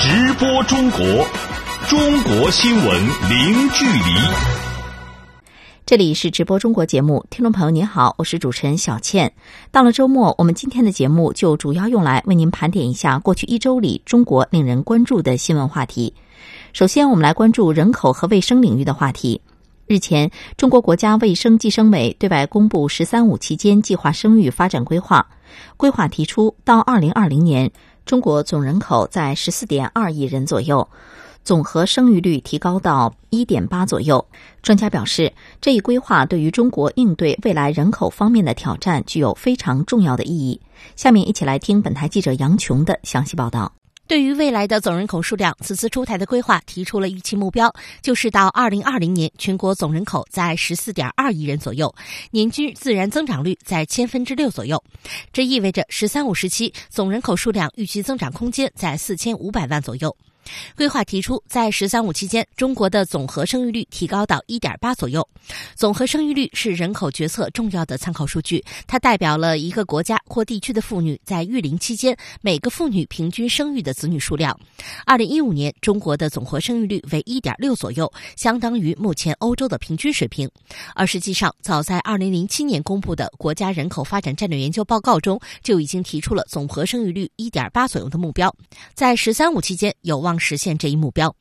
直播中国，中国新闻零距离。这里是直播中国节目，听众朋友您好，我是主持人小倩。到了周末，我们今天的节目就主要用来为您盘点一下过去一周里中国令人关注的新闻话题。首先，我们来关注人口和卫生领域的话题。日前，中国国家卫生计生委对外公布“十三五”期间计划生育发展规划。规划提出，到二零二零年，中国总人口在十四点二亿人左右，总和生育率提高到一点八左右。专家表示，这一规划对于中国应对未来人口方面的挑战具有非常重要的意义。下面一起来听本台记者杨琼的详细报道。对于未来的总人口数量，此次出台的规划提出了预期目标，就是到二零二零年，全国总人口在十四点二亿人左右，年均自然增长率在千分之六左右。这意味着“十三五”时期总人口数量预期增长空间在四千五百万左右。规划提出，在“十三五”期间，中国的总和生育率提高到一点八左右。总和生育率是人口决策重要的参考数据，它代表了一个国家或地区的妇女在育龄期间每个妇女平均生育的子女数量。二零一五年，中国的总和生育率为一点六左右，相当于目前欧洲的平均水平。而实际上，早在二零零七年公布的国家人口发展战略研究报告中，就已经提出了总和生育率一点八左右的目标。在“十三五”期间，有望实现这一目标。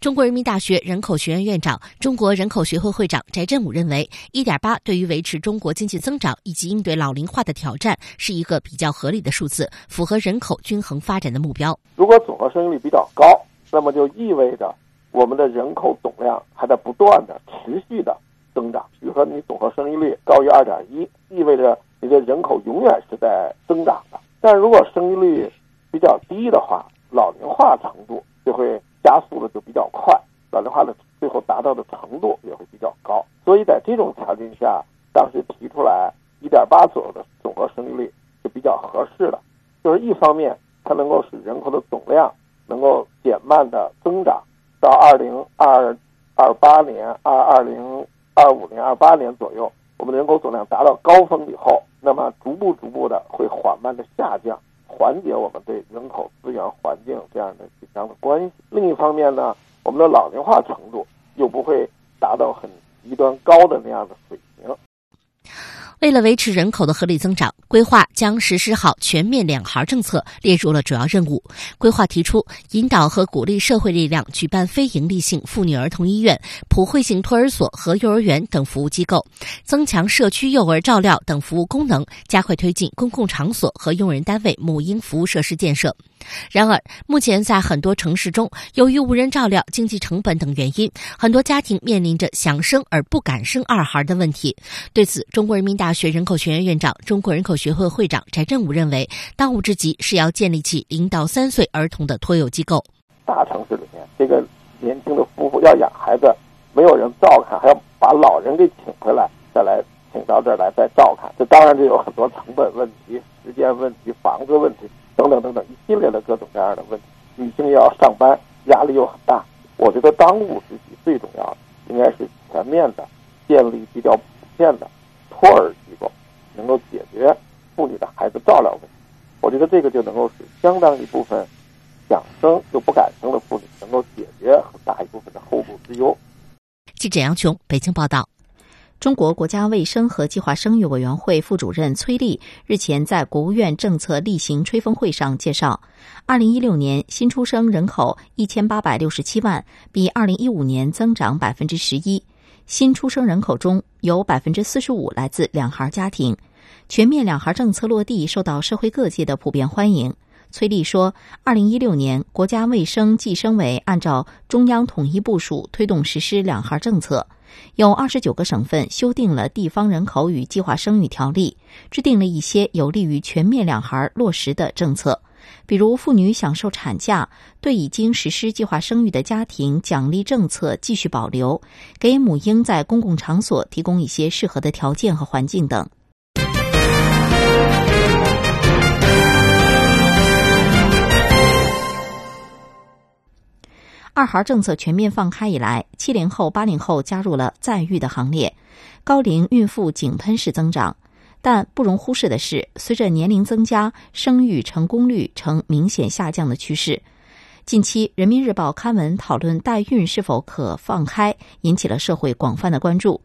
中国人民大学人口学院院长、中国人口学会会长翟振武认为，一点八对于维持中国经济增长以及应对老龄化的挑战是一个比较合理的数字，符合人口均衡发展的目标。如果总和生育率比较高，那么就意味着我们的人口总量还在不断的持续的增长。比如说，你总和生育率高于二点一，意味着你的人口永远是在增长的。但如果生育率比较低的话，老龄化程度就会加速的就比较快，老龄化的最后达到的程度也会比较高。所以在这种条件下，当时提出来一点八左右的总和生育率是比较合适的。就是一方面，它能够使人口的总量能够减慢的增长，到二零二二八年、二二零二五年、二八年左右，我们的人口总量达到高峰以后，那么逐步逐步的会缓慢的下降。缓解我们对人口资源环境这样的紧张的关系。另一方面呢，我们的老龄化程度又不会达到很极端高的那样的水平。为了维持人口的合理增长，规划将实施好全面两孩政策列入了主要任务。规划提出，引导和鼓励社会力量举办非营利性妇女儿童医院、普惠性托儿所和幼儿园等服务机构，增强社区幼儿照料等服务功能，加快推进公共场所和用人单位母婴服务设施建设。然而，目前在很多城市中，由于无人照料、经济成本等原因，很多家庭面临着想生而不敢生二孩的问题。对此，中国人民大学人口学院院长、中国人口学会会长翟振武认为，当务之急是要建立起零到三岁儿童的托幼机构。大城市里面，这个年轻的夫妇要养孩子，没有人照看，还要把老人给请回来，再来请到这儿来再照看，这当然就有很多成本问题、时间问题、房子问题。等等等等，一系列的各种各样的问题，女性要上班，压力又很大。我觉得当务之急最重要的，应该是全面的建立比较普遍的托儿机构，能够解决妇女的孩子照料问题。我觉得这个就能够使相当一部分想生又不敢生的妇女，能够解决很大一部分的后顾之忧。记者杨琼，北京报道。中国国家卫生和计划生育委员会副主任崔丽日前在国务院政策例行吹风会上介绍，二零一六年新出生人口一千八百六十七万，比二零一五年增长百分之十一。新出生人口中有百分之四十五来自两孩家庭，全面两孩政策落地受到社会各界的普遍欢迎。崔丽说：“二零一六年，国家卫生计生委按照中央统一部署推动实施两孩政策。”有二十九个省份修订了《地方人口与计划生育条例》，制定了一些有利于全面两孩落实的政策，比如妇女享受产假、对已经实施计划生育的家庭奖励政策继续保留、给母婴在公共场所提供一些适合的条件和环境等。二孩政策全面放开以来，七零后、八零后加入了再育的行列，高龄孕妇井喷式增长。但不容忽视的是，随着年龄增加，生育成功率呈明显下降的趋势。近期，《人民日报》刊文讨论代孕是否可放开，引起了社会广泛的关注。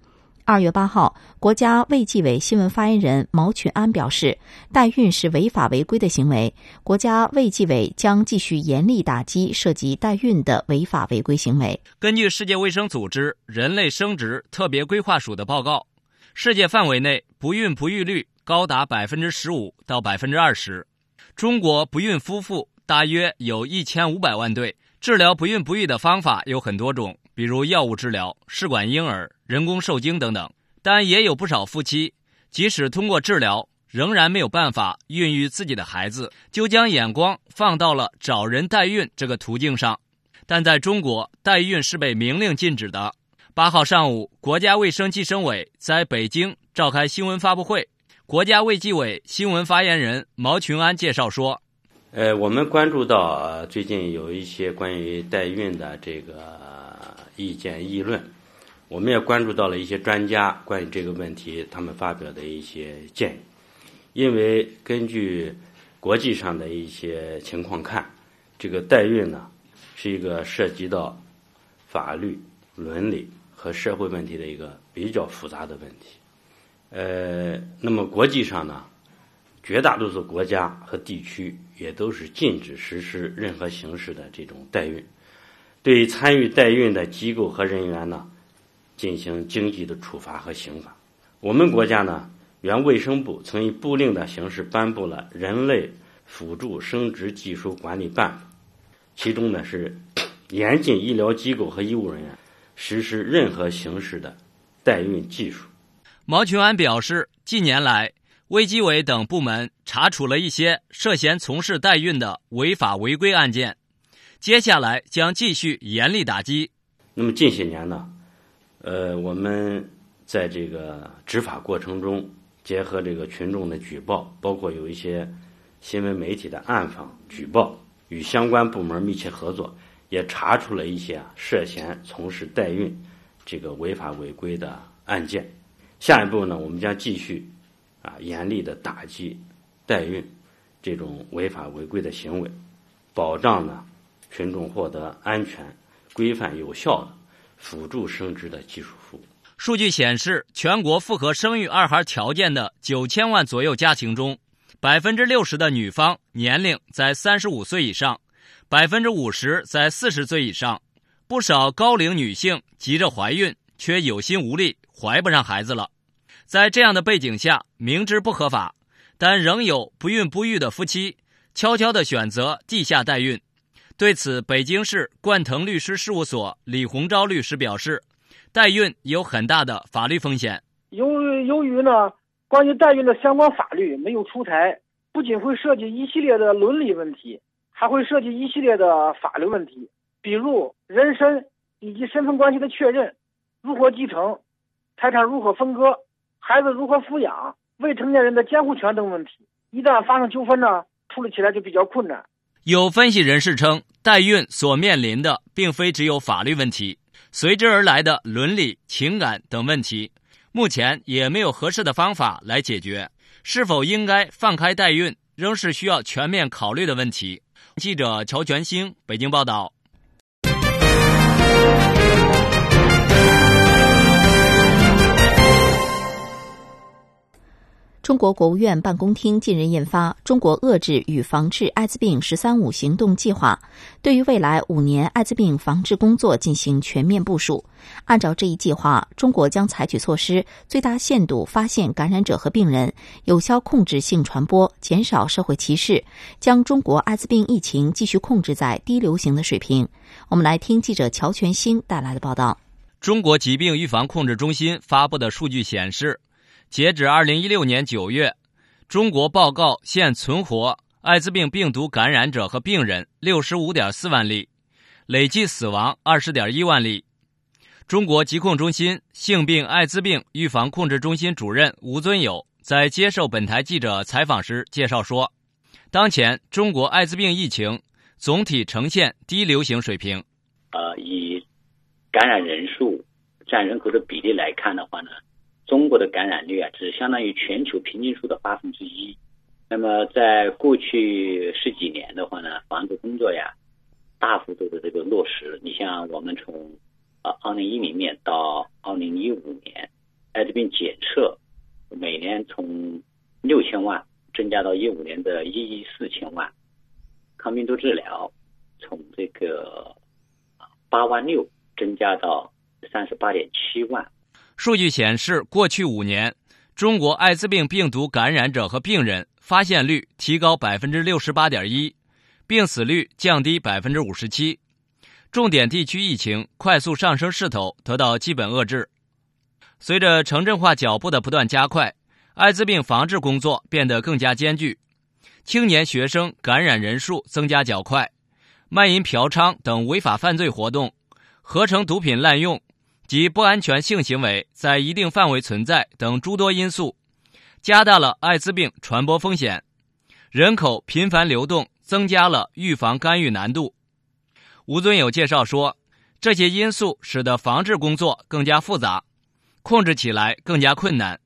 二月八号，国家卫计委新闻发言人毛群安表示，代孕是违法违规的行为，国家卫计委将继续严厉打击涉及代孕的违法违规行为。根据世界卫生组织人类生殖特别规划署的报告，世界范围内不孕不育率高达百分之十五到百分之二十，中国不孕夫妇大约有一千五百万对。治疗不孕不育的方法有很多种，比如药物治疗、试管婴儿、人工受精等等。但也有不少夫妻，即使通过治疗，仍然没有办法孕育自己的孩子，就将眼光放到了找人代孕这个途径上。但在中国，代孕是被明令禁止的。八号上午，国家卫生计生委在北京召开新闻发布会，国家卫计委新闻发言人毛群安介绍说。呃，我们关注到最近有一些关于代孕的这个意见议论，我们也关注到了一些专家关于这个问题他们发表的一些建议。因为根据国际上的一些情况看，这个代孕呢是一个涉及到法律、伦理和社会问题的一个比较复杂的问题。呃，那么国际上呢？绝大多数国家和地区也都是禁止实施任何形式的这种代孕，对参与代孕的机构和人员呢，进行经济的处罚和刑罚。我们国家呢，原卫生部曾以布令的形式颁布了《人类辅助生殖技术管理办法》，其中呢是 严禁医疗机构和医务人员实施任何形式的代孕技术。毛群安表示，近年来。卫计委等部门查处了一些涉嫌从事代孕的违法违规案件，接下来将继续严厉打击。那么近些年呢，呃，我们在这个执法过程中，结合这个群众的举报，包括有一些新闻媒体的暗访举报，与相关部门密切合作，也查出了一些涉嫌从事代孕这个违法违规的案件。下一步呢，我们将继续。啊，严厉的打击代孕这种违法违规的行为，保障呢群众获得安全、规范、有效的辅助生殖的技术服务。数据显示，全国符合生育二孩条件的九千万左右家庭中，百分之六十的女方年龄在三十五岁以上，百分之五十在四十岁以上。不少高龄女性急着怀孕，却有心无力，怀不上孩子了。在这样的背景下，明知不合法，但仍有不孕不育的夫妻悄悄地选择地下代孕。对此，北京市冠腾律师事务所李洪钊律师表示，代孕有很大的法律风险。由于由于呢，关于代孕的相关法律没有出台，不仅会涉及一系列的伦理问题，还会涉及一系列的法律问题，比如人身以及身份关系的确认，如何继承，财产如何分割。孩子如何抚养、未成年人的监护权等问题，一旦发生纠纷呢，处理起来就比较困难。有分析人士称，代孕所面临的并非只有法律问题，随之而来的伦理、情感等问题，目前也没有合适的方法来解决。是否应该放开代孕，仍是需要全面考虑的问题。记者乔全兴北京报道。中国国务院办公厅近日印发《中国遏制与防治艾滋病“十三五”行动计划》，对于未来五年艾滋病防治工作进行全面部署。按照这一计划，中国将采取措施，最大限度发现感染者和病人，有效控制性传播，减少社会歧视，将中国艾滋病疫情继续控制在低流行的水平。我们来听记者乔全兴带来的报道。中国疾病预防控制中心发布的数据显示。截止二零一六年九月，中国报告现存活艾滋病病毒感染者和病人六十五点四万例，累计死亡二十点一万例。中国疾控中心性病艾滋病预防控制中心主任吴尊友在接受本台记者采访时介绍说，当前中国艾滋病疫情总体呈现低流行水平。呃，以感染人数占人口的比例来看的话呢？中国的感染率啊，只相当于全球平均数的八分之一。那么，在过去十几年的话呢，防治工作呀，大幅度的这个落实。你像我们从啊二零一零年到二零一五年，艾滋病检测每年从六千万增加到一五年的一亿四千万，抗病毒治疗从这个八万六增加到三十八点七万。数据显示，过去五年，中国艾滋病病毒感染者和病人发现率提高百分之六十八点一，病死率降低百分之五十七，重点地区疫情快速上升势头得到基本遏制。随着城镇化脚步的不断加快，艾滋病防治工作变得更加艰巨，青年学生感染人数增加较快，卖淫嫖娼等违法犯罪活动，合成毒品滥用。及不安全性行为在一定范围存在等诸多因素，加大了艾滋病传播风险。人口频繁流动，增加了预防干预难度。吴尊友介绍说，这些因素使得防治工作更加复杂，控制起来更加困难。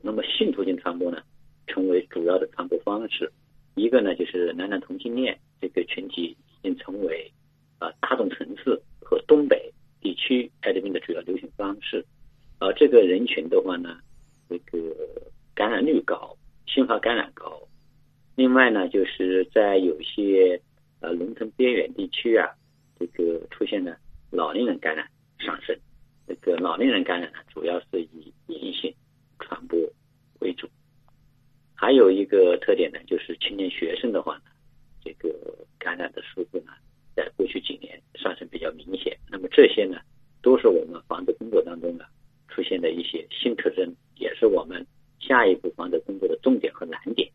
那么性途径传播呢，成为主要的传播方式。一个呢，就是男男同性恋这个群体已经成为啊大众城市和东北。地区艾滋病的主要流行方是，呃这个人群的话呢，这个感染率高，新发感染高。另外呢，就是在有些呃农村边远地区啊，这个出现了老年人感染上升。这个老年人感染呢，主要是以隐性传播为主。还有一个特点呢，就是青年学生的话呢，这个感染的数字呢。在过去几年上升比较明显，那么这些呢，都是我们防治工作当中呢出现的一些新特征，也是我们下一步防治工作的重点和难点。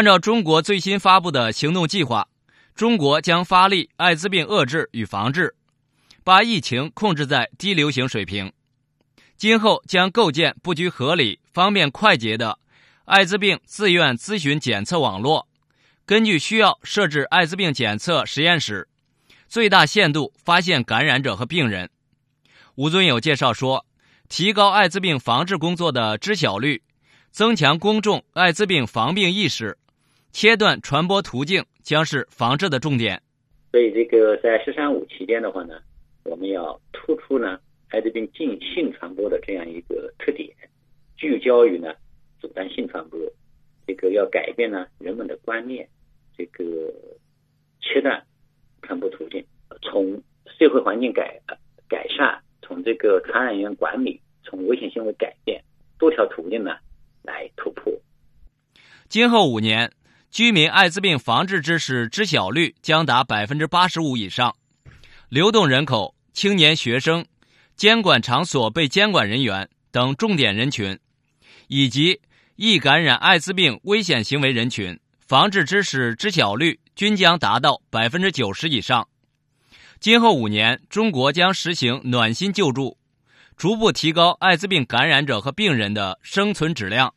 按照中国最新发布的行动计划，中国将发力艾滋病遏制与防治，把疫情控制在低流行水平。今后将构建布局合理、方便快捷的艾滋病自愿咨询检测网络。根据需要设置艾滋病检测实验室，最大限度发现感染者和病人。吴尊友介绍说，提高艾滋病防治工作的知晓率，增强公众艾滋病防病意识，切断传播途径将是防治的重点。所以，这个在“十三五”期间的话呢，我们要突出呢艾滋病进性传播的这样一个特点，聚焦于呢阻断性传播，这个要改变呢人们的观念。这个切断传播途径，从社会环境改改善，从这个传染源管理，从危险行为改变，多条途径呢来突破。今后五年，居民艾滋病防治知识知晓率将达百分之八十五以上，流动人口、青年学生、监管场所被监管人员等重点人群，以及易感染艾滋病危险行为人群。防治知识知晓率均将达到百分之九十以上。今后五年，中国将实行暖心救助，逐步提高艾滋病感染者和病人的生存质量，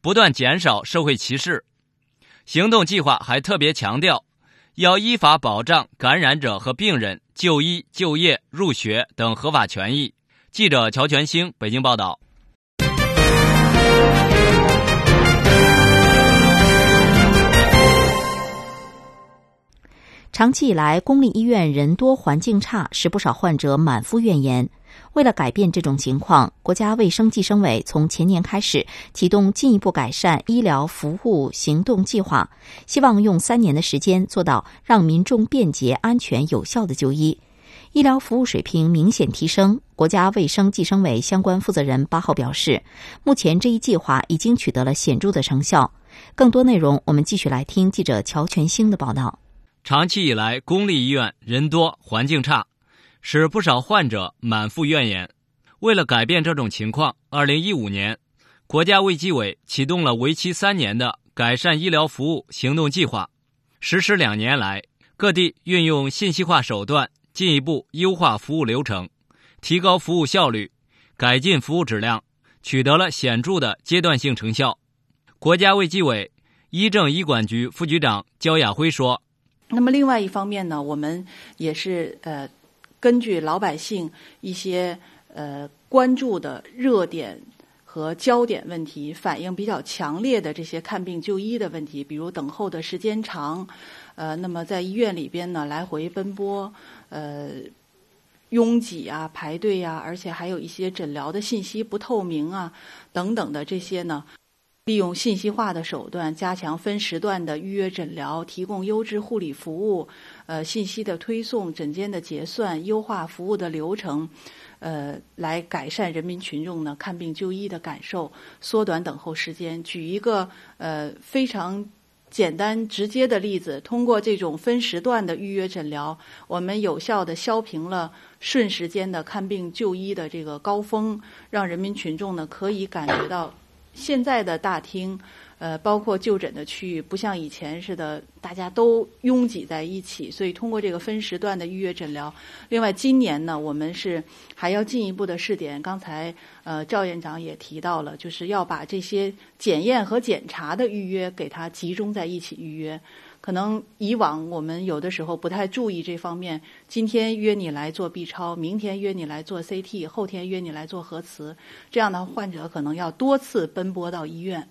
不断减少社会歧视。行动计划还特别强调，要依法保障感染者和病人就医、就业、入学等合法权益。记者乔全兴北京报道。长期以来，公立医院人多环境差，使不少患者满腹怨言。为了改变这种情况，国家卫生计生委从前年开始启动进一步改善医疗服务行动计划，希望用三年的时间做到让民众便捷、安全、有效的就医，医疗服务水平明显提升。国家卫生计生委相关负责人八号表示，目前这一计划已经取得了显著的成效。更多内容，我们继续来听记者乔全兴的报道。长期以来，公立医院人多环境差，使不少患者满腹怨言。为了改变这种情况，二零一五年，国家卫计委启动了为期三年的改善医疗服务行动计划。实施两年来，各地运用信息化手段，进一步优化服务流程，提高服务效率，改进服务质量，取得了显著的阶段性成效。国家卫计委医政医管局副局长焦亚辉说。那么另外一方面呢，我们也是呃，根据老百姓一些呃关注的热点和焦点问题，反映比较强烈的这些看病就医的问题，比如等候的时间长，呃，那么在医院里边呢，来回奔波，呃，拥挤啊，排队啊，而且还有一些诊疗的信息不透明啊，等等的这些呢。利用信息化的手段，加强分时段的预约诊疗，提供优质护理服务，呃，信息的推送、诊间的结算，优化服务的流程，呃，来改善人民群众呢看病就医的感受，缩短等候时间。举一个呃非常简单直接的例子，通过这种分时段的预约诊疗，我们有效的消平了瞬时间的看病就医的这个高峰，让人民群众呢可以感觉到。现在的大厅，呃，包括就诊的区域，不像以前似的，大家都拥挤在一起。所以，通过这个分时段的预约诊疗，另外，今年呢，我们是还要进一步的试点。刚才，呃，赵院长也提到了，就是要把这些检验和检查的预约给它集中在一起预约。可能以往我们有的时候不太注意这方面，今天约你来做 B 超，明天约你来做 CT，后天约你来做核磁，这样的患者可能要多次奔波到医院。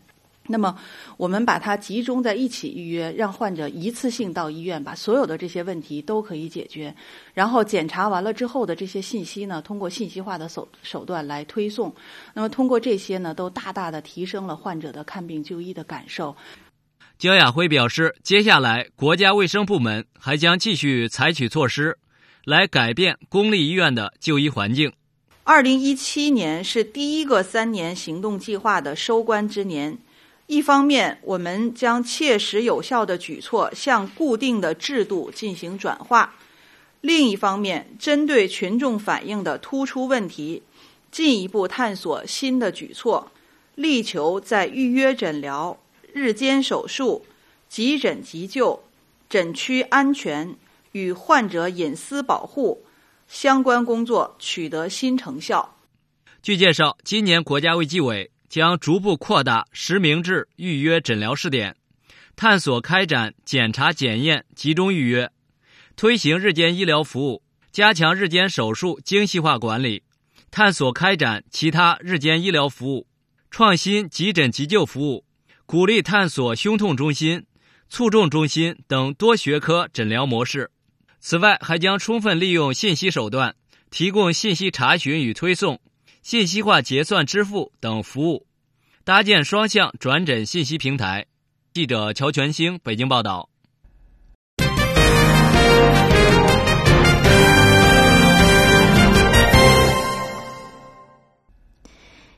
那么我们把它集中在一起预约，让患者一次性到医院，把所有的这些问题都可以解决。然后检查完了之后的这些信息呢，通过信息化的手手段来推送。那么通过这些呢，都大大的提升了患者的看病就医的感受。焦亚辉表示，接下来国家卫生部门还将继续采取措施，来改变公立医院的就医环境。二零一七年是第一个三年行动计划的收官之年，一方面我们将切实有效的举措向固定的制度进行转化，另一方面针对群众反映的突出问题，进一步探索新的举措，力求在预约诊疗。日间手术、急诊急救、诊区安全与患者隐私保护相关工作取得新成效。据介绍，今年国家卫计委将逐步扩大实名制预约诊疗试点，探索开展检查检验集中预约，推行日间医疗服务，加强日间手术精细化管理，探索开展其他日间医疗服务，创新急诊急救服务。鼓励探索胸痛中心、卒中中心等多学科诊疗模式。此外，还将充分利用信息手段，提供信息查询与推送、信息化结算支付等服务，搭建双向转诊信息平台。记者乔全兴北京报道。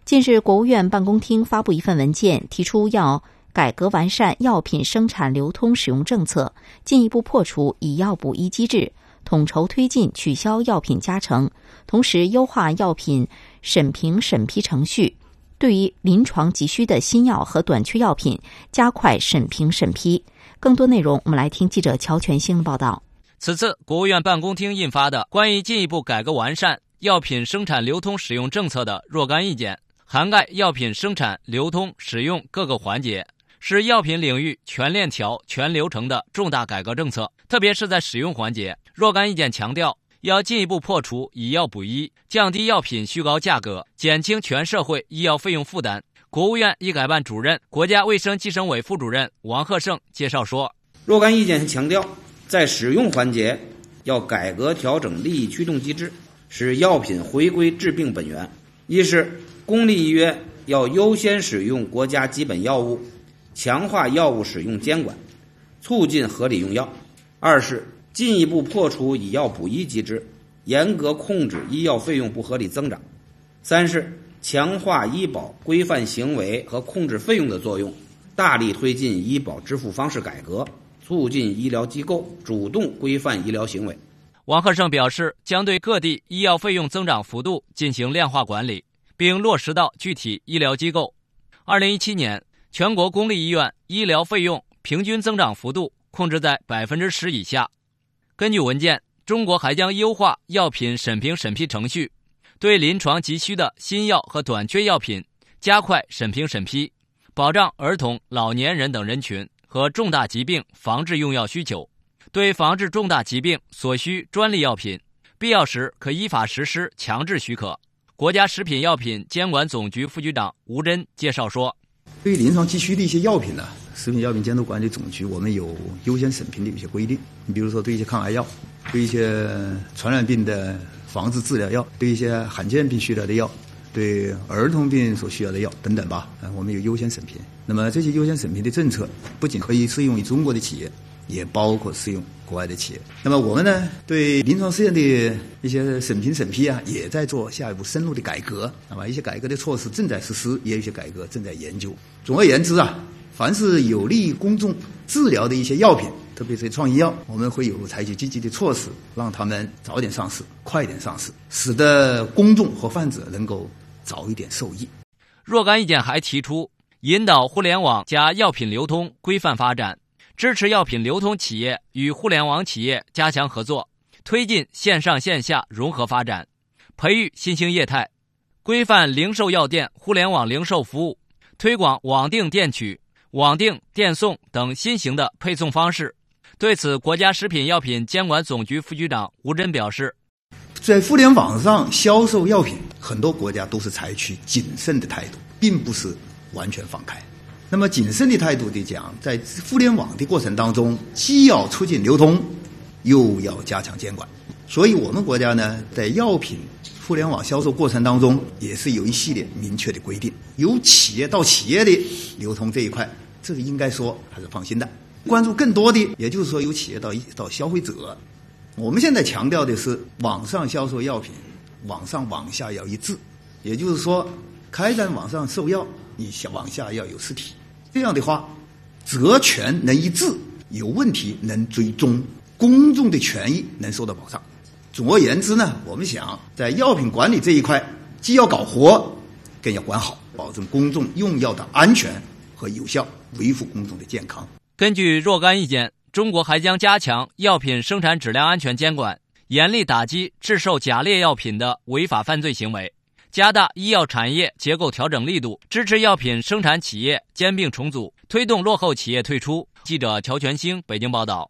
近日，国务院办公厅发布一份文件，提出要改革完善药品生产流通使用政策，进一步破除以药补医机制，统筹推进取消药品加成，同时优化药品审评审批程序。对于临床急需的新药和短缺药品，加快审评审批。更多内容，我们来听记者乔全兴的报道。此次国务院办公厅印发的《关于进一步改革完善药品生产流通使用政策的若干意见》。涵盖药品生产、流通、使用各个环节，是药品领域全链条、全流程的重大改革政策。特别是在使用环节，若干意见强调，要进一步破除以药补医，降低药品虚高价格，减轻全社会医药费用负担。国务院医改办主任、国家卫生计生委副主任王鹤胜介绍说：“若干意见强调，在使用环节要改革调整利益驱动机制，使药品回归治病本源。一是。”公立医院要优先使用国家基本药物，强化药物使用监管，促进合理用药；二是进一步破除以药补医机制，严格控制医药费用不合理增长；三是强化医保规范行为和控制费用的作用，大力推进医保支付方式改革，促进医疗机构主动规范医疗行为。王鹤胜表示，将对各地医药费用增长幅度进行量化管理。并落实到具体医疗机构。二零一七年，全国公立医院医疗费用平均增长幅度控制在百分之十以下。根据文件，中国还将优化药品审评审批程序，对临床急需的新药和短缺药品加快审评审批，保障儿童、老年人等人群和重大疾病防治用药需求。对防治重大疾病所需专利药品，必要时可依法实施强制许可。国家食品药品监管总局副局长吴真介绍说：“对于临床急需的一些药品呢，食品药品监督管理总局，我们有优先审评的一些规定。你比如说，对一些抗癌药，对一些传染病的防治治疗药，对一些罕见病需要的药，对儿童病所需要的药等等吧，啊，我们有优先审评。那么这些优先审评的政策，不仅可以适用于中国的企业。也包括适用国外的企业。那么我们呢，对临床试验的一些审评审批啊，也在做下一步深入的改革，那么一些改革的措施正在实施，也有一些改革正在研究。总而言之啊，凡是有利于公众治疗的一些药品，特别是创意药，我们会有采取积极的措施，让他们早点上市，快点上市，使得公众和患者能够早一点受益。若干意见还提出，引导互联网加药品流通规范发展。支持药品流通企业与互联网企业加强合作，推进线上线下融合发展，培育新兴业态，规范零售药店互联网零售服务，推广网订店取、网订电送等新型的配送方式。对此，国家食品药品监管总局副局长吴真表示，在互联网上销售药品，很多国家都是采取谨慎的态度，并不是完全放开。那么谨慎的态度的讲，在互联网的过程当中，既要促进流通，又要加强监管。所以，我们国家呢，在药品互联网销售过程当中，也是有一系列明确的规定。由企业到企业的流通这一块，这个应该说还是放心的。关注更多的，也就是说，由企业到到消费者。我们现在强调的是，网上销售药品，网上网下要一致。也就是说，开展网上售药，你网下要有实体。这样的话，责权能一致，有问题能追踪，公众的权益能受到保障。总而言之呢，我们想在药品管理这一块，既要搞活，更要管好，保证公众用药的安全和有效，维护公众的健康。根据若干意见，中国还将加强药品生产质量安全监管，严厉打击制售假劣药品的违法犯罪行为。加大医药产业结构调整力度，支持药品生产企业兼并重组，推动落后企业退出。记者乔全兴北京报道。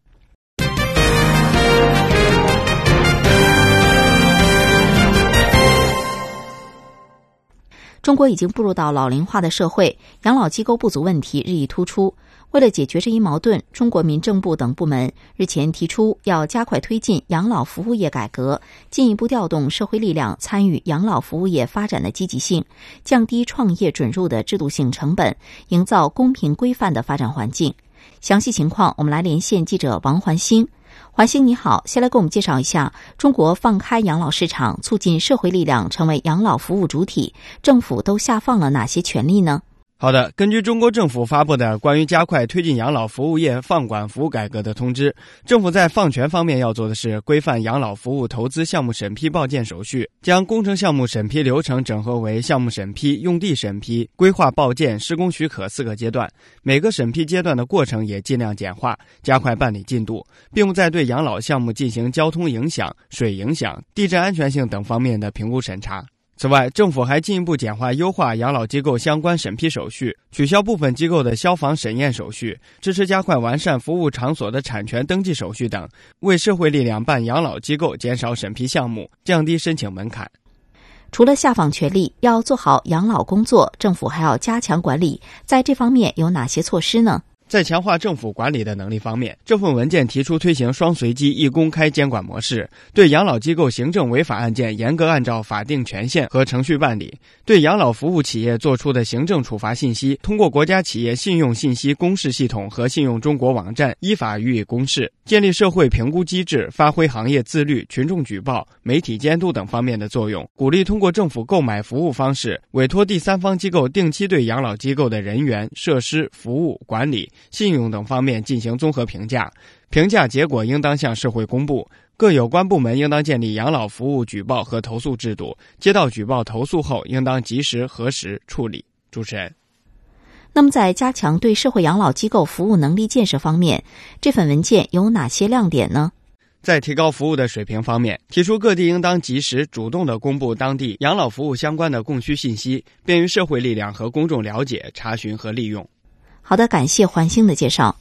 中国已经步入到老龄化的社会，养老机构不足问题日益突出。为了解决这一矛盾，中国民政部等部门日前提出，要加快推进养老服务业改革，进一步调动社会力量参与养老服务业发展的积极性，降低创业准入的制度性成本，营造公平规范的发展环境。详细情况，我们来连线记者王环星。华兴你好，先来给我们介绍一下中国放开养老市场，促进社会力量成为养老服务主体，政府都下放了哪些权利呢？好的，根据中国政府发布的关于加快推进养老服务业放管服务改革的通知，政府在放权方面要做的是规范养老服务投资项目审批报建手续，将工程项目审批流程整合为项目审批、用地审批、规划报建、施工许可四个阶段，每个审批阶段的过程也尽量简化，加快办理进度，并不再对养老项目进行交通影响、水影响、地震安全性等方面的评估审查。此外，政府还进一步简化优化养老机构相关审批手续，取消部分机构的消防审验手续，支持加快完善服务场所的产权登记手续等，为社会力量办养老机构减少审批项目，降低申请门槛。除了下放权力，要做好养老工作，政府还要加强管理，在这方面有哪些措施呢？在强化政府管理的能力方面，这份文件提出推行双随机、一公开监管模式，对养老机构行政违法案件严格按照法定权限和程序办理；对养老服务企业作出的行政处罚信息，通过国家企业信用信息公示系统和信用中国网站依法予以公示。建立社会评估机制，发挥行业自律、群众举报、媒体监督等方面的作用；鼓励通过政府购买服务方式，委托第三方机构定期对养老机构的人员、设施、服务管理。信用等方面进行综合评价，评价结果应当向社会公布。各有关部门应当建立养老服务举报和投诉制度，接到举报投诉后，应当及时核实处理。主持人，那么在加强对社会养老机构服务能力建设方面，这份文件有哪些亮点呢？在提高服务的水平方面，提出各地应当及时主动的公布当地养老服务相关的供需信息，便于社会力量和公众了解、查询和利用。好的，感谢环星的介绍。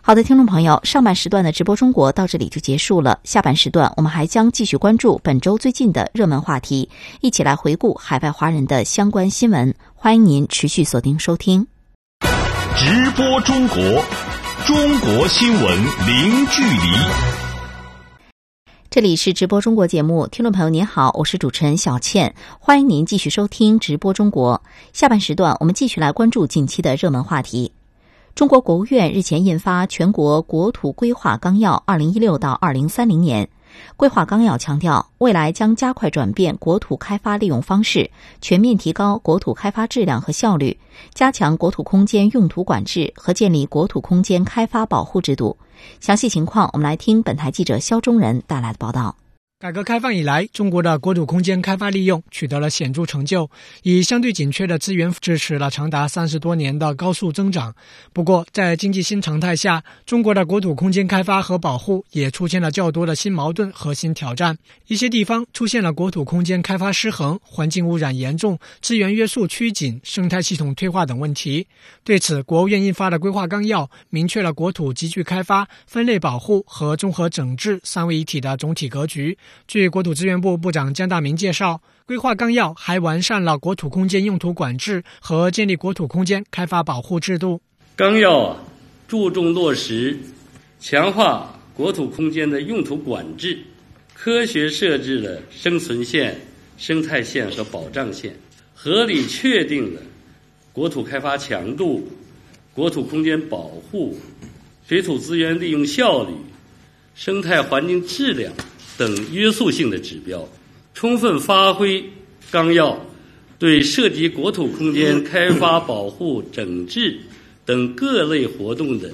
好的，听众朋友，上半时段的直播中国到这里就结束了。下半时段我们还将继续关注本周最近的热门话题，一起来回顾海外华人的相关新闻。欢迎您持续锁定收听直播中国，中国新闻零距离。这里是直播中国节目，听众朋友您好，我是主持人小倩，欢迎您继续收听直播中国。下半时段我们继续来关注近期的热门话题。中国国务院日前印发《全国国土规划纲要（二零一六到二零三零年）》。规划纲要强调，未来将加快转变国土开发利用方式，全面提高国土开发质量和效率，加强国土空间用途管制和建立国土空间开发保护制度。详细情况，我们来听本台记者肖中仁带来的报道。改革开放以来，中国的国土空间开发利用取得了显著成就，以相对紧缺的资源支持了长达三十多年的高速增长。不过，在经济新常态下，中国的国土空间开发和保护也出现了较多的新矛盾和新挑战。一些地方出现了国土空间开发失衡、环境污染严重、资源约束趋紧、生态系统退化等问题。对此，国务院印发的规划纲要明确了国土集聚开发、分类保护和综合整治三位一体的总体格局。据国土资源部部长姜大明介绍，规划纲要还完善了国土空间用途管制和建立国土空间开发保护制度。纲要啊，注重落实强化国土空间的用途管制，科学设置了生存线、生态线和保障线，合理确定了国土开发强度、国土空间保护、水土资源利用效率、生态环境质量。等约束性的指标，充分发挥纲要对涉及国土空间开发、保护、整治等各类活动的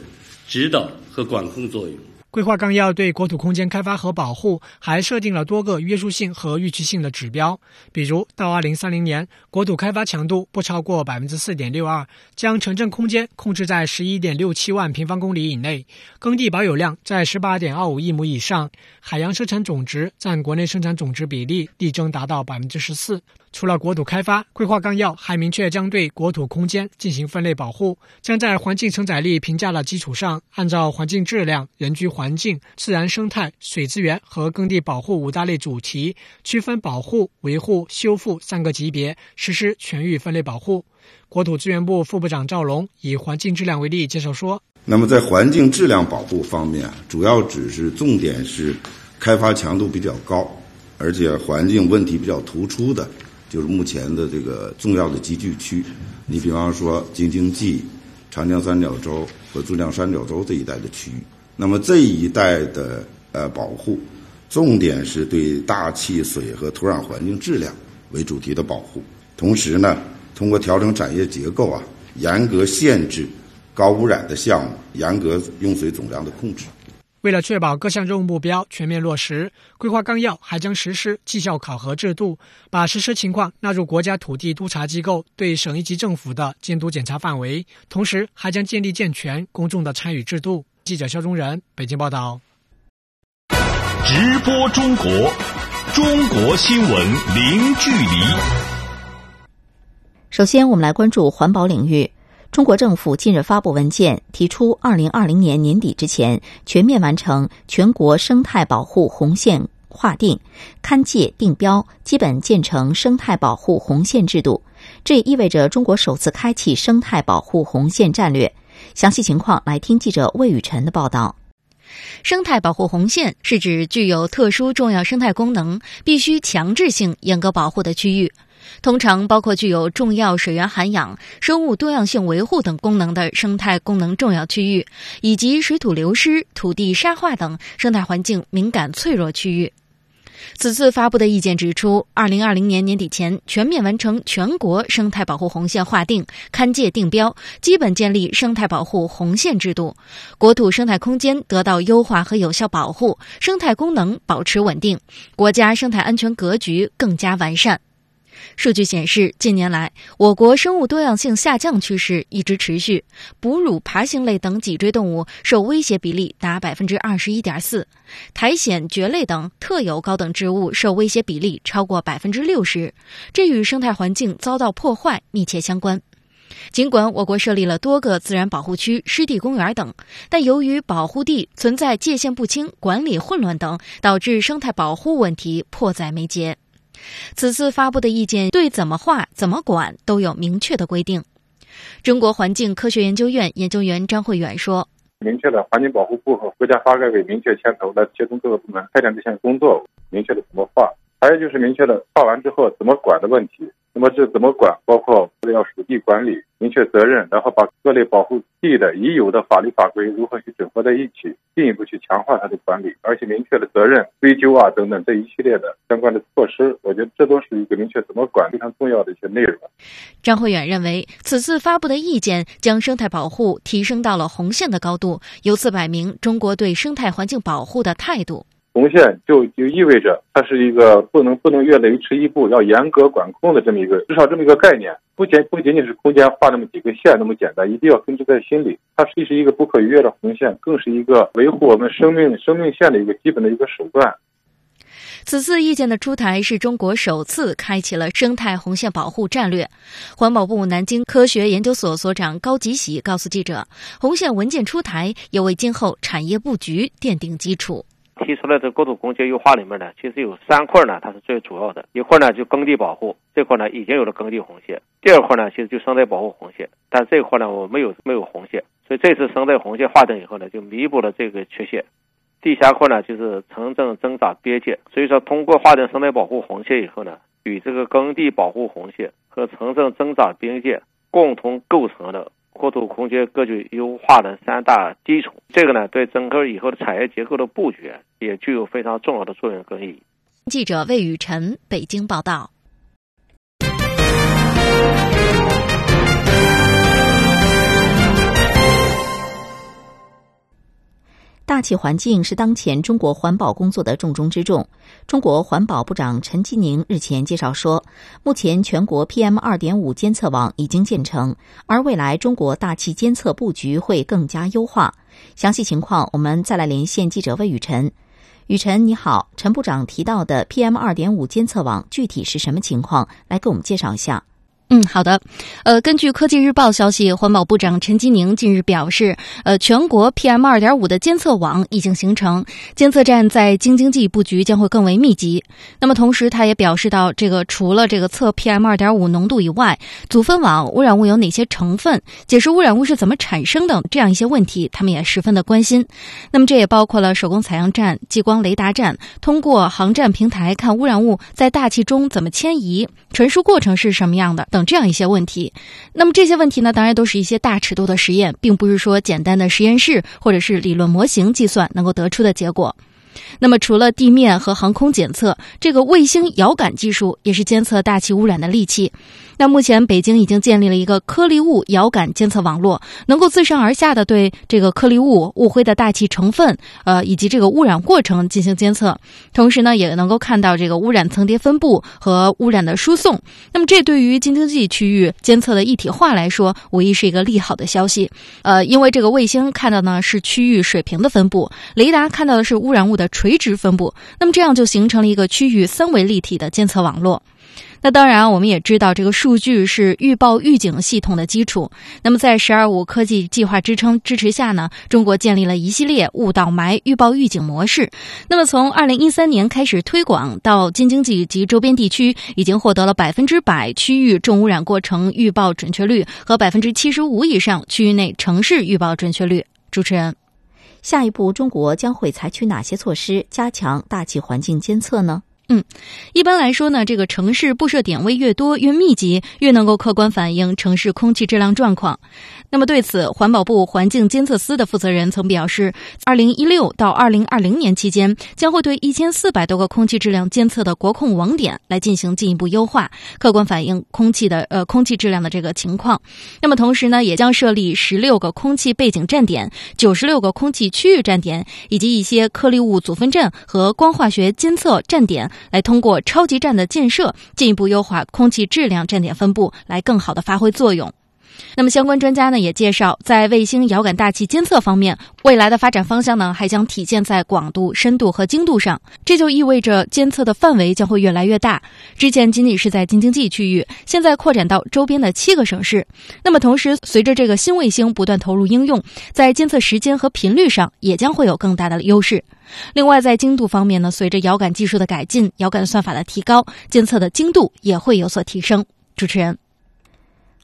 指导和管控作用。规划纲要对国土空间开发和保护还设定了多个约束性和预期性的指标，比如到二零三零年，国土开发强度不超过百分之四点六二，将城镇空间控制在十一点六七万平方公里以内，耕地保有量在十八点二五亿亩以上，海洋生产总值占国内生产总值比例力争达到百分之十四。除了国土开发，规划纲要还明确将对国土空间进行分类保护，将在环境承载力评价的基础上，按照环境质量、人居环环境、自然生态、水资源和耕地保护五大类主题，区分保护、维护、修复三个级别，实施全域分类保护。国土资源部副部长赵龙以环境质量为例介绍说：“那么在环境质量保护方面，主要指是重点是开发强度比较高，而且环境问题比较突出的。”就是目前的这个重要的集聚区，你比方说京津冀、长江三角洲和珠江三角洲这一带的区域，那么这一带的呃保护，重点是对大气、水和土壤环境质量为主题的保护，同时呢，通过调整产业结构啊，严格限制高污染的项目，严格用水总量的控制。为了确保各项任务目标全面落实，规划纲要还将实施绩效考核制度，把实施情况纳入国家土地督察机构对省一级政府的监督检查范围，同时还将建立健全公众的参与制度。记者肖忠仁北京报道。直播中国，中国新闻零距离。首先，我们来关注环保领域。中国政府近日发布文件，提出二零二零年年底之前全面完成全国生态保护红线划定、勘界定标，基本建成生态保护红线制度。这也意味着中国首次开启生态保护红线战略。详细情况，来听记者魏雨辰的报道。生态保护红线是指具有特殊重要生态功能、必须强制性严格保护的区域。通常包括具有重要水源涵养、生物多样性维护等功能的生态功能重要区域，以及水土流失、土地沙化等生态环境敏感脆弱区域。此次发布的意见指出，二零二零年年底前全面完成全国生态保护红线划定、勘界定标，基本建立生态保护红线制度，国土生态空间得到优化和有效保护，生态功能保持稳定，国家生态安全格局更加完善。数据显示，近年来我国生物多样性下降趋势一直持续，哺乳、爬行类等脊椎动物受威胁比例达百分之二十一点四，苔藓、蕨类等特有高等植物受威胁比例超过百分之六十，这与生态环境遭到破坏密切相关。尽管我国设立了多个自然保护区、湿地公园等，但由于保护地存在界限不清、管理混乱等，导致生态保护问题迫在眉睫。此次发布的意见对怎么画、怎么管都有明确的规定。中国环境科学研究院研究员张慧远说：“明确了环境保护部和国家发改委明确牵头来协同各个部门开展这项工作，明确了怎么画，还有就是明确了划完之后怎么管的问题。”那么这怎么管？包括要属地管理，明确责任，然后把各类保护地的已有的法律法规如何去整合在一起，进一步去强化它的管理，而且明确的责任追究啊等等这一系列的相关的措施。我觉得这都是一个明确怎么管非常重要的一些内容。张慧远认为，此次发布的意见将生态保护提升到了红线的高度，由此摆明中国对生态环境保护的态度。红线就就意味着它是一个不能不能越雷池一步，要严格管控的这么一个至少这么一个概念，不仅不仅仅是空间画那么几个线那么简单，一定要根植在心里。它既是一个不可逾越的红线，更是一个维护我们生命生命线的一个基本的一个手段。此次意见的出台是中国首次开启了生态红线保护战略。环保部南京科学研究所所长高吉喜告诉记者，红线文件出台也为今后产业布局奠定基础。提出来的国土空间优化里面呢，其实有三块呢，它是最主要的。一块呢就耕地保护，这块呢已经有了耕地红线。第二块呢其实就生态保护红线，但这块呢我没有没有红线，所以这次生态红线划定以后呢，就弥补了这个缺陷。第三块呢就是城镇增长边界，所以说通过划定生态保护红线以后呢，与这个耕地保护红线和城镇增长边界共同构成了。国土空间格局优化的三大基础，这个呢，对整个以后的产业结构的布局也具有非常重要的作用跟意义。记者魏雨晨北京报道。大气环境是当前中国环保工作的重中之重。中国环保部长陈吉宁日前介绍说，目前全国 PM 二点五监测网已经建成，而未来中国大气监测布局会更加优化。详细情况，我们再来连线记者魏雨辰。雨辰，你好，陈部长提到的 PM 二点五监测网具体是什么情况？来给我们介绍一下。嗯，好的。呃，根据科技日报消息，环保部长陈吉宁近日表示，呃，全国 PM 二点五的监测网已经形成，监测站在京津冀布局将会更为密集。那么，同时他也表示到，这个除了这个测 PM 二点五浓度以外，组分网污染物有哪些成分，解释污染物是怎么产生的这样一些问题，他们也十分的关心。那么，这也包括了手工采样站、激光雷达站，通过航站平台看污染物在大气中怎么迁移，传输过程是什么样的。等这样一些问题，那么这些问题呢，当然都是一些大尺度的实验，并不是说简单的实验室或者是理论模型计算能够得出的结果。那么，除了地面和航空检测，这个卫星遥感技术也是监测大气污染的利器。那目前，北京已经建立了一个颗粒物遥感监测网络，能够自上而下的对这个颗粒物、雾灰的大气成分，呃，以及这个污染过程进行监测。同时呢，也能够看到这个污染层叠分布和污染的输送。那么，这对于京津冀区域监测的一体化来说，无疑是一个利好的消息。呃，因为这个卫星看到呢是区域水平的分布，雷达看到的是污染物的垂直分布。那么，这样就形成了一个区域三维立体的监测网络。那当然，我们也知道这个数据是预报预警系统的基础。那么，在“十二五”科技计划支撑支持下呢，中国建立了一系列雾倒霾预报预警模式。那么，从二零一三年开始推广，到京津冀及周边地区已经获得了百分之百区域重污染过程预报准确率和百分之七十五以上区域内城市预报准确率。主持人，下一步中国将会采取哪些措施加强大气环境监测呢？嗯，一般来说呢，这个城市布设点位越多、越密集，越能够客观反映城市空气质量状况。那么对此，环保部环境监测司的负责人曾表示，二零一六到二零二零年期间，将会对一千四百多个空气质量监测的国控网点来进行进一步优化，客观反映空气的呃空气质量的这个情况。那么同时呢，也将设立十六个空气背景站点、九十六个空气区域站点，以及一些颗粒物组分站和光化学监测站点，来通过超级站的建设，进一步优化空气质量站点分布，来更好的发挥作用。那么相关专家呢也介绍，在卫星遥感大气监测方面，未来的发展方向呢还将体现在广度、深度和精度上。这就意味着监测的范围将会越来越大。之前仅仅是在京津冀区域，现在扩展到周边的七个省市。那么同时，随着这个新卫星不断投入应用，在监测时间和频率上也将会有更大的优势。另外，在精度方面呢，随着遥感技术的改进，遥感算法的提高，监测的精度也会有所提升。主持人。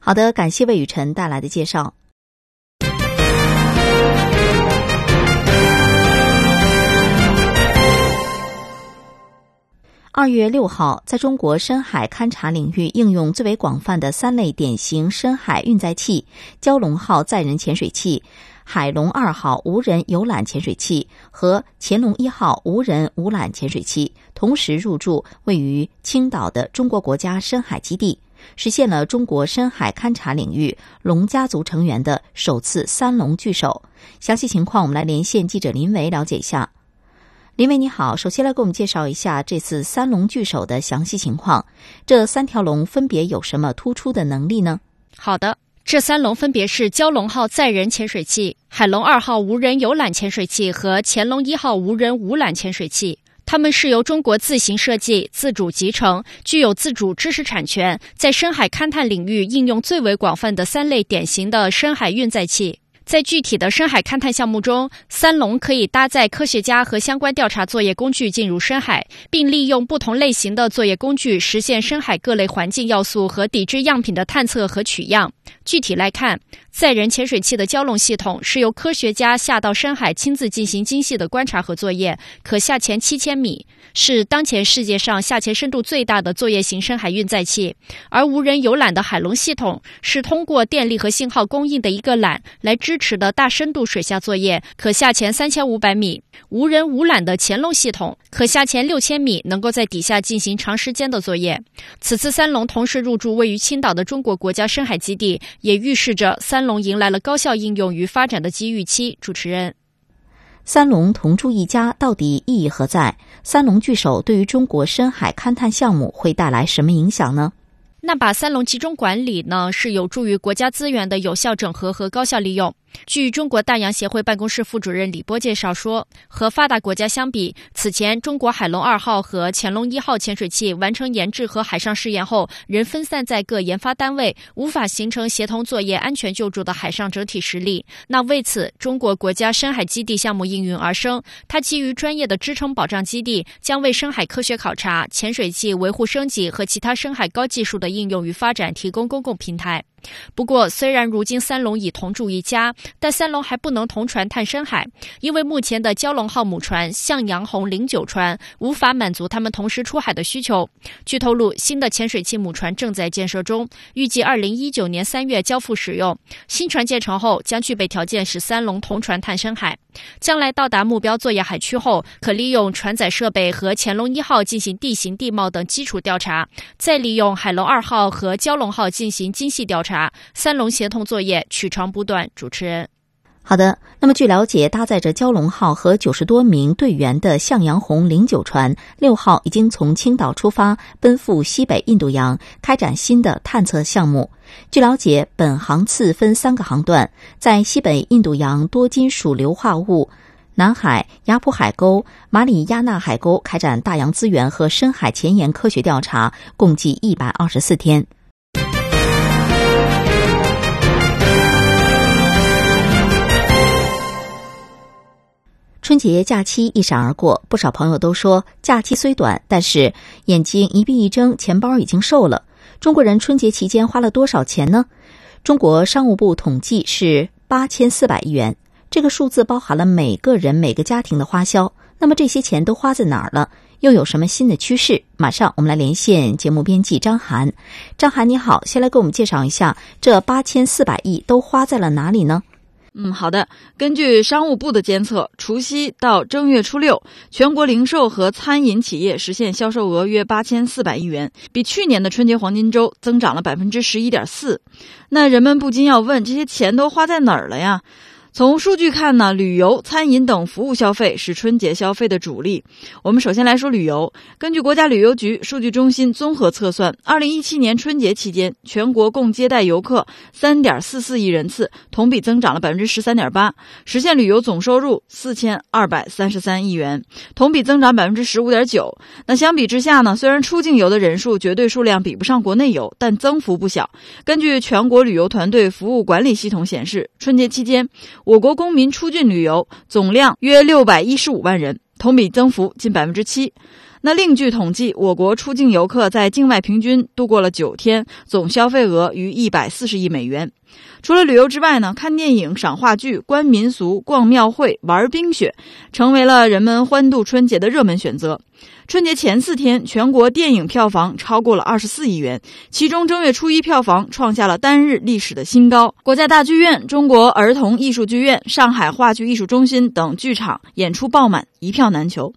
好的，感谢魏雨辰带来的介绍。二月六号，在中国深海勘察领域应用最为广泛的三类典型深海运载器——蛟龙号载人潜水器、海龙二号无人游览潜水器和潜龙一号无人无缆潜水器，同时入驻位于青岛的中国国家深海基地。实现了中国深海勘察领域龙家族成员的首次三龙聚首。详细情况，我们来连线记者林维了解一下。林维你好，首先来给我们介绍一下这次三龙聚首的详细情况。这三条龙分别有什么突出的能力呢？好的，这三龙分别是蛟龙号载人潜水器、海龙二号无人游览潜水器和潜龙一号无人无缆潜水器。它们是由中国自行设计、自主集成、具有自主知识产权，在深海勘探领域应用最为广泛的三类典型的深海运载器。在具体的深海勘探项目中，三龙可以搭载科学家和相关调查作业工具进入深海，并利用不同类型的作业工具实现深海各类环境要素和底质样品的探测和取样。具体来看，载人潜水器的蛟龙系统是由科学家下到深海亲自进行精细的观察和作业，可下潜七千米，是当前世界上下潜深度最大的作业型深海运载器。而无人游览的海龙系统是通过电力和信号供应的一个缆来支持的大深度水下作业，可下潜三千五百米。无人无缆的潜龙系统可下潜六千米，能够在底下进行长时间的作业。此次三龙同时入驻位于青岛的中国国家深海基地。也预示着三龙迎来了高效应用与发展的机遇期。主持人，三龙同住一家到底意义何在？三龙聚首对于中国深海勘探项目会带来什么影响呢？那把三龙集中管理呢，是有助于国家资源的有效整合和高效利用。据中国大洋协会办公室副主任李波介绍说，和发达国家相比，此前中国海龙二号和潜龙一号潜水器完成研制和海上试验后，仍分散在各研发单位，无法形成协同作业、安全救助的海上整体实力。那为此，中国国家深海基地项目应运而生，它基于专业的支撑保障基地，将为深海科学考察、潜水器维护升级和其他深海高技术的应用与发展提供公共平台。不过，虽然如今三龙已同住一家，但三龙还不能同船探深海，因为目前的蛟龙号母船向阳红零九船无法满足他们同时出海的需求。据透露，新的潜水器母船正在建设中，预计二零一九年三月交付使用。新船建成后，将具备条件使三龙同船探深海。将来到达目标作业海区后，可利用船载设备和潜龙一号进行地形地貌等基础调查，再利用海龙二号和蛟龙号进行精细调查，查三龙协同作业，取长补短。主持人，好的。那么据了解，搭载着蛟龙号和九十多名队员的向阳红零九船六号已经从青岛出发，奔赴西北印度洋，开展新的探测项目。据了解，本航次分三个航段，在西北印度洋多金属硫化物、南海、雅普海沟、马里亚纳海沟开展大洋资源和深海前沿科学调查，共计一百二十四天。春节假期一闪而过，不少朋友都说，假期虽短，但是眼睛一闭一睁，钱包已经瘦了。中国人春节期间花了多少钱呢？中国商务部统计是八千四百亿元，这个数字包含了每个人每个家庭的花销。那么这些钱都花在哪儿了？又有什么新的趋势？马上我们来连线节目编辑张涵。张涵你好，先来给我们介绍一下这八千四百亿都花在了哪里呢？嗯，好的。根据商务部的监测，除夕到正月初六，全国零售和餐饮企业实现销售额约八千四百亿元，比去年的春节黄金周增长了百分之十一点四。那人们不禁要问：这些钱都花在哪儿了呀？从数据看呢，旅游、餐饮等服务消费是春节消费的主力。我们首先来说旅游。根据国家旅游局数据中心综合测算，二零一七年春节期间，全国共接待游客三点四四亿人次，同比增长了百分之十三点八，实现旅游总收入四千二百三十三亿元，同比增长百分之十五点九。那相比之下呢，虽然出境游的人数绝对数量比不上国内游，但增幅不小。根据全国旅游团队服务管理系统显示，春节期间，我国公民出境旅游总量约六百一十五万人，同比增幅近百分之七。那另据统计，我国出境游客在境外平均度过了九天，总消费额逾一百四十亿美元。除了旅游之外呢，看电影、赏话剧、观民俗、逛庙会、玩冰雪，成为了人们欢度春节的热门选择。春节前四天，全国电影票房超过了二十四亿元，其中正月初一票房创下了单日历史的新高。国家大剧院、中国儿童艺术剧院、上海话剧艺术中心等剧场演出爆满，一票难求。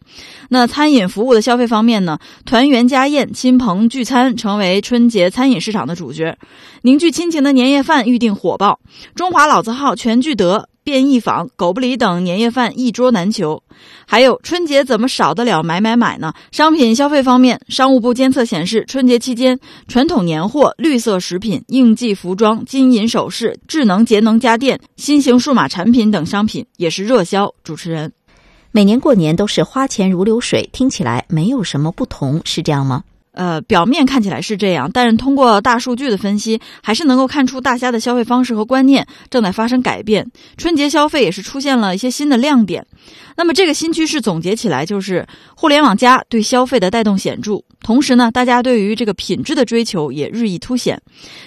那餐饮服务的消费方面呢？团圆家宴、亲朋聚餐成为春节餐饮市场的主角，凝聚亲情的年夜饭预定火爆，中华老字号全聚德。便宜坊、狗不理等年夜饭一桌难求，还有春节怎么少得了买买买呢？商品消费方面，商务部监测显示，春节期间传统年货、绿色食品、应季服装、金银首饰、智能节能家电、新型数码产品等商品也是热销。主持人，每年过年都是花钱如流水，听起来没有什么不同，是这样吗？呃，表面看起来是这样，但是通过大数据的分析，还是能够看出大家的消费方式和观念正在发生改变。春节消费也是出现了一些新的亮点。那么这个新趋势总结起来就是，互联网加对消费的带动显著，同时呢，大家对于这个品质的追求也日益凸显。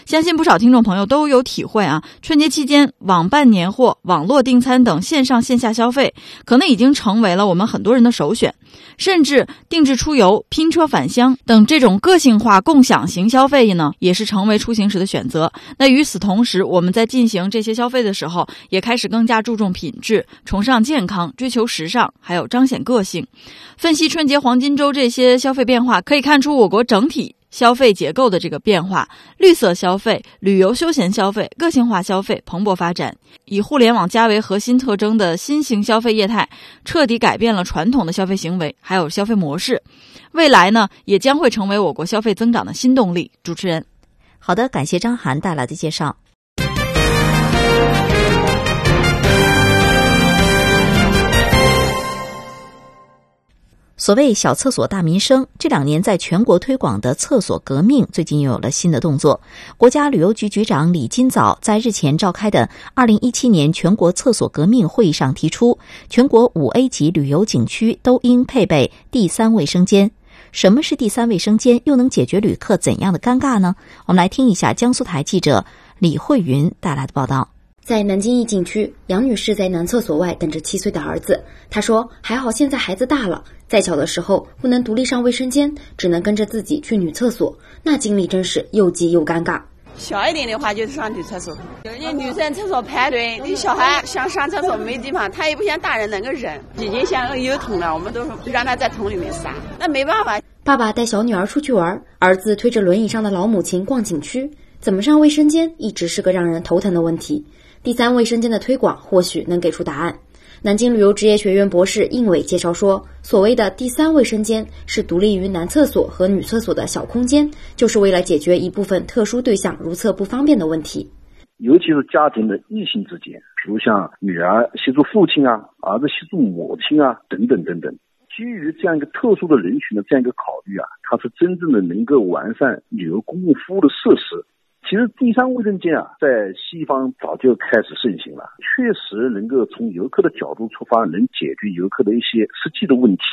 相信不少听众朋友都有体会啊，春节期间网办年货、网络订餐等线上线下消费，可能已经成为了我们很多人的首选。甚至定制出游、拼车返乡等这种个性化共享型消费呢，也是成为出行时的选择。那与此同时，我们在进行这些消费的时候，也开始更加注重品质，崇尚健康，追求时尚，还有彰显个性。分析春节黄金周这些消费变化，可以看出我国整体。消费结构的这个变化，绿色消费、旅游休闲消费、个性化消费蓬勃发展，以互联网加为核心特征的新型消费业态，彻底改变了传统的消费行为，还有消费模式。未来呢，也将会成为我国消费增长的新动力。主持人，好的，感谢张涵带来的介绍。所谓“小厕所大民生”，这两年在全国推广的“厕所革命”最近又有了新的动作。国家旅游局局长李金早在日前召开的二零一七年全国厕所革命会议上提出，全国五 A 级旅游景区都应配备第三卫生间。什么是第三卫生间？又能解决旅客怎样的尴尬呢？我们来听一下江苏台记者李慧云带来的报道。在南京一景区，杨女士在男厕所外等着七岁的儿子。她说：“还好现在孩子大了，在小的时候不能独立上卫生间，只能跟着自己去女厕所，那经历真是又急又尴尬。小一点的话就是上女厕所，有些女生厕所排队，你小孩想上厕所没地方，他也不像大人能够忍，已经想有桶了，我们都让他在桶里面撒，那没办法。”爸爸带小女儿出去玩，儿子推着轮椅上的老母亲逛景区，怎么上卫生间一直是个让人头疼的问题。第三卫生间的推广或许能给出答案。南京旅游职业学院博士应伟介绍说，所谓的第三卫生间是独立于男厕所和女厕所的小空间，就是为了解决一部分特殊对象如厕不方便的问题。尤其是家庭的异性之间，比如像女儿协助父亲啊，儿子协助母亲啊，等等等等。基于这样一个特殊的人群的这样一个考虑啊，它是真正的能够完善旅游公共服务的设施。其实第三卫生间啊，在西方早就开始盛行了，确实能够从游客的角度出发，能解决游客的一些实际的问题。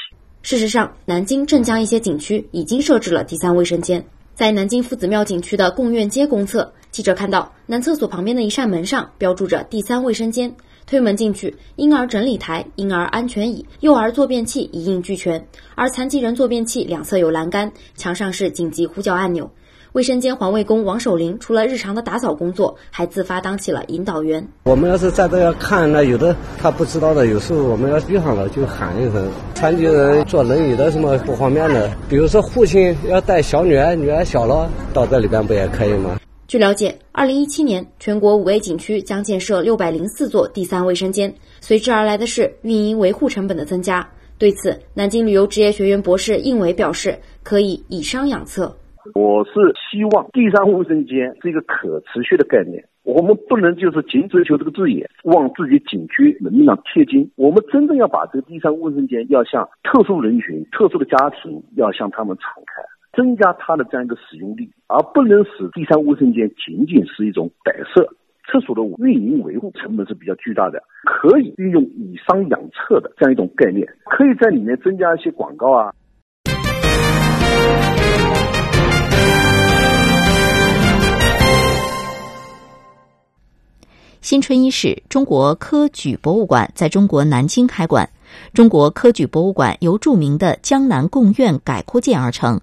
事实上，南京、镇江一些景区已经设置了第三卫生间。在南京夫子庙景区的贡院街公厕，记者看到男厕所旁边的一扇门上标注着“第三卫生间”，推门进去，婴儿整理台、婴儿安全椅、幼儿坐便器一应俱全，而残疾人坐便器两侧有栏杆，墙上是紧急呼叫按钮。卫生间环卫工王守林除了日常的打扫工作，还自发当起了引导员。我们要是在这要看，那有的他不知道的，有时候我们要遇上了就喊一声。残疾人坐轮椅的什么不方便的，比如说父亲要带小女儿，女儿小了，到这里边不也可以吗？据了解，二零一七年全国五 A 景区将建设六百零四座第三卫生间，随之而来的是运营维护成本的增加。对此，南京旅游职业学院博士应伟表示，可以以商养策。我是希望第三卫生间是一个可持续的概念，我们不能就是仅追求这个字眼，往自己景区能力上贴金。我们真正要把这个第三卫生间要向特殊人群、特殊的家庭，要向他们敞开，增加它的这样一个使用率，而不能使第三卫生间仅仅是一种摆设。厕所的运营维护成本是比较巨大的，可以运用以商养策的这样一种概念，可以在里面增加一些广告啊。新春伊始，中国科举博物馆在中国南京开馆。中国科举博物馆由著名的江南贡院改扩建而成。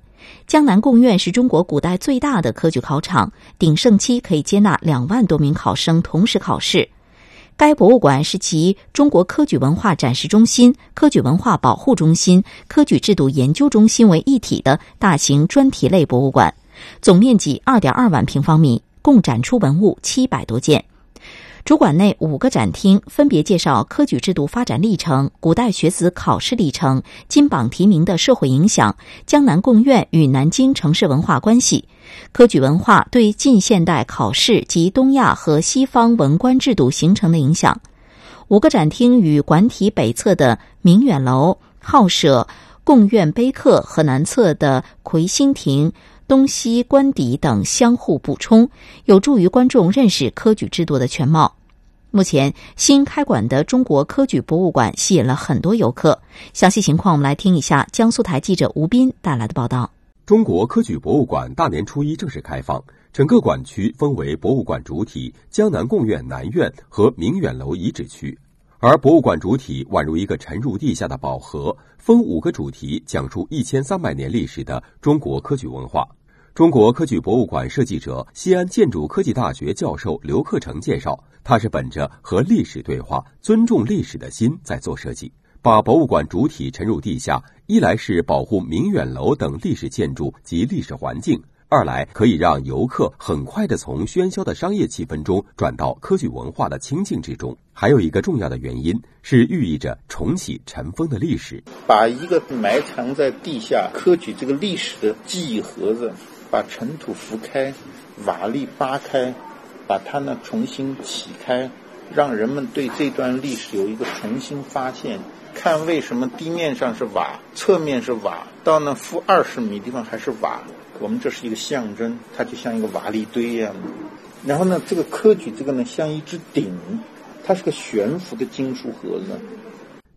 江南贡院是中国古代最大的科举考场，鼎盛期可以接纳两万多名考生同时考试。该博物馆是集中国科举文化展示中心、科举文化保护中心、科举制度研究中心为一体的大型专题类博物馆，总面积二点二万平方米，共展出文物七百多件。主馆内五个展厅分别介绍科举制度发展历程、古代学子考试历程、金榜题名的社会影响、江南贡院与南京城市文化关系、科举文化对近现代考试及东亚和西方文官制度形成的影响。五个展厅与馆体北侧的明远楼、浩舍、贡院碑刻和南侧的魁星亭。东西官邸等相互补充，有助于观众认识科举制度的全貌。目前新开馆的中国科举博物馆吸引了很多游客。详细情况，我们来听一下江苏台记者吴斌带来的报道。中国科举博物馆大年初一正式开放，整个馆区分为博物馆主体江南贡院南院和明远楼遗址区，而博物馆主体宛如一个沉入地下的宝盒，分五个主题讲述一千三百年历史的中国科举文化。中国科举博物馆设计者、西安建筑科技大学教授刘克成介绍，他是本着和历史对话、尊重历史的心在做设计，把博物馆主体沉入地下，一来是保护明远楼等历史建筑及历史环境，二来可以让游客很快的从喧嚣的商业气氛中转到科举文化的清静之中。还有一个重要的原因是寓意着重启尘封的历史，把一个埋藏在地下科举这个历史的记忆盒子。把尘土拂开，瓦砾扒开，把它呢重新起开，让人们对这段历史有一个重新发现。看为什么地面上是瓦，侧面是瓦，到那负二十米地方还是瓦？我们这是一个象征，它就像一个瓦砾堆一样。然后呢，这个科举这个呢像一只鼎，它是个悬浮的金属盒子。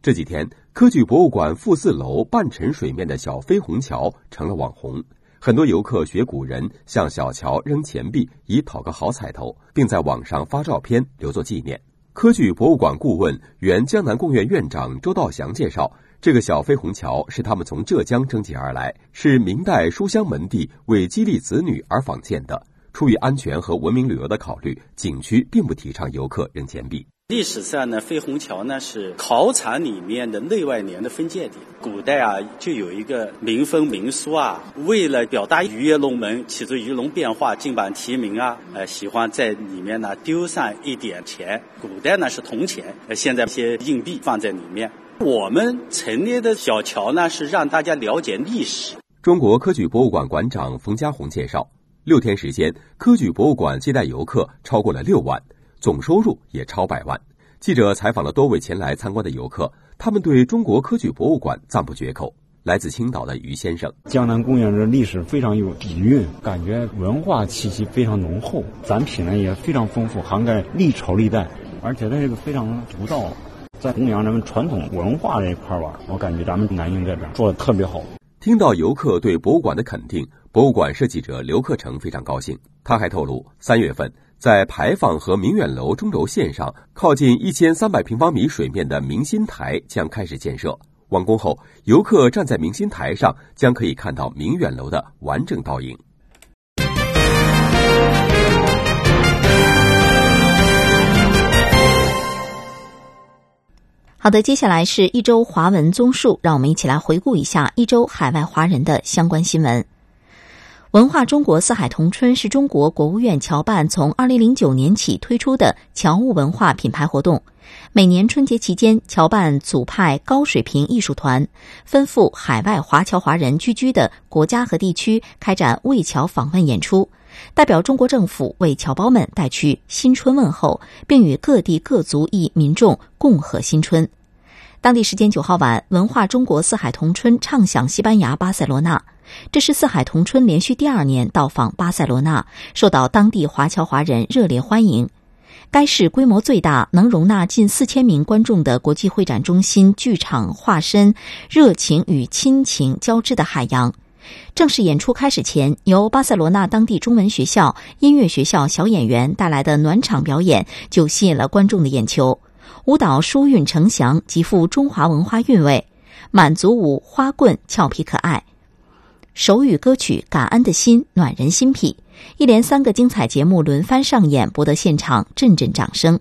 这几天，科举博物馆负四楼半沉水面的小飞虹桥成了网红。很多游客学古人，向小桥扔钱币，以讨个好彩头，并在网上发照片留作纪念。科举博物馆顾问、原江南贡院院长周道祥介绍，这个小飞虹桥是他们从浙江征集而来，是明代书香门第为激励子女而仿建的。出于安全和文明旅游的考虑，景区并不提倡游客扔钱币。历史上呢，飞虹桥呢是考场里面的内外联的分界点。古代啊，就有一个民风民俗啊，为了表达鱼跃龙门，起着鱼龙变化、金榜题名啊，呃，喜欢在里面呢丢上一点钱。古代呢是铜钱，呃，现在一些硬币放在里面。我们陈列的小桥呢，是让大家了解历史。中国科举博物馆馆长冯家红介绍，六天时间，科举博物馆接待游客超过了六万。总收入也超百万。记者采访了多位前来参观的游客，他们对中国科举博物馆赞不绝口。来自青岛的于先生，江南公园的历史非常有底蕴，感觉文化气息非常浓厚，展品呢也非常丰富，涵盖历朝历代，而且它这个非常独到，在弘扬咱们传统文化这一块吧，我感觉咱们南京这边做的特别好。听到游客对博物馆的肯定，博物馆设计者刘克成非常高兴。他还透露，三月份。在牌坊和明远楼中轴线上，靠近一千三百平方米水面的明心台将开始建设。完工后，游客站在明心台上，将可以看到明远楼的完整倒影。好的，接下来是一周华文综述，让我们一起来回顾一下一周海外华人的相关新闻。文化中国四海同春是中国国务院侨办从二零零九年起推出的侨务文化品牌活动。每年春节期间，侨办组派高水平艺术团，奔赴海外华侨华人居居的国家和地区，开展为侨访问演出，代表中国政府为侨胞们带去新春问候，并与各地各族裔民众共贺新春。当地时间九号晚，文化中国四海同春畅响西班牙巴塞罗那。这是四海同春连续第二年到访巴塞罗那，受到当地华侨华人热烈欢迎。该市规模最大、能容纳近四千名观众的国际会展中心剧场，化身热情与亲情交织的海洋。正式演出开始前，由巴塞罗那当地中文学校音乐学校小演员带来的暖场表演就吸引了观众的眼球。舞蹈舒韵呈祥，极富中华文化韵味。满族舞花棍俏皮可爱。手语歌曲《感恩的心》暖人心脾，一连三个精彩节目轮番上演，博得现场阵阵掌声。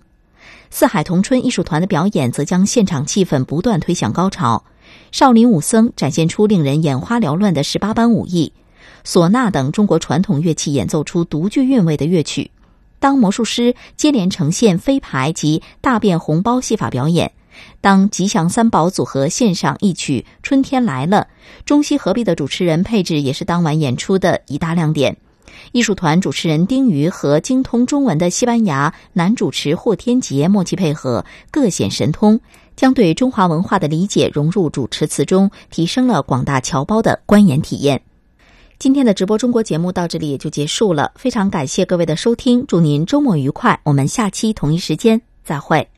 四海同春艺术团的表演则将现场气氛不断推向高潮。少林武僧展现出令人眼花缭乱的十八般武艺，唢呐等中国传统乐器演奏出独具韵味的乐曲。当魔术师接连呈现飞牌及大变红包戏法表演。当吉祥三宝组合献上一曲《春天来了》，中西合璧的主持人配置也是当晚演出的一大亮点。艺术团主持人丁瑜和精通中文的西班牙男主持霍天杰默契配合，各显神通，将对中华文化的理解融入主持词中，提升了广大侨胞的观演体验。今天的直播中国节目到这里也就结束了，非常感谢各位的收听，祝您周末愉快，我们下期同一时间再会。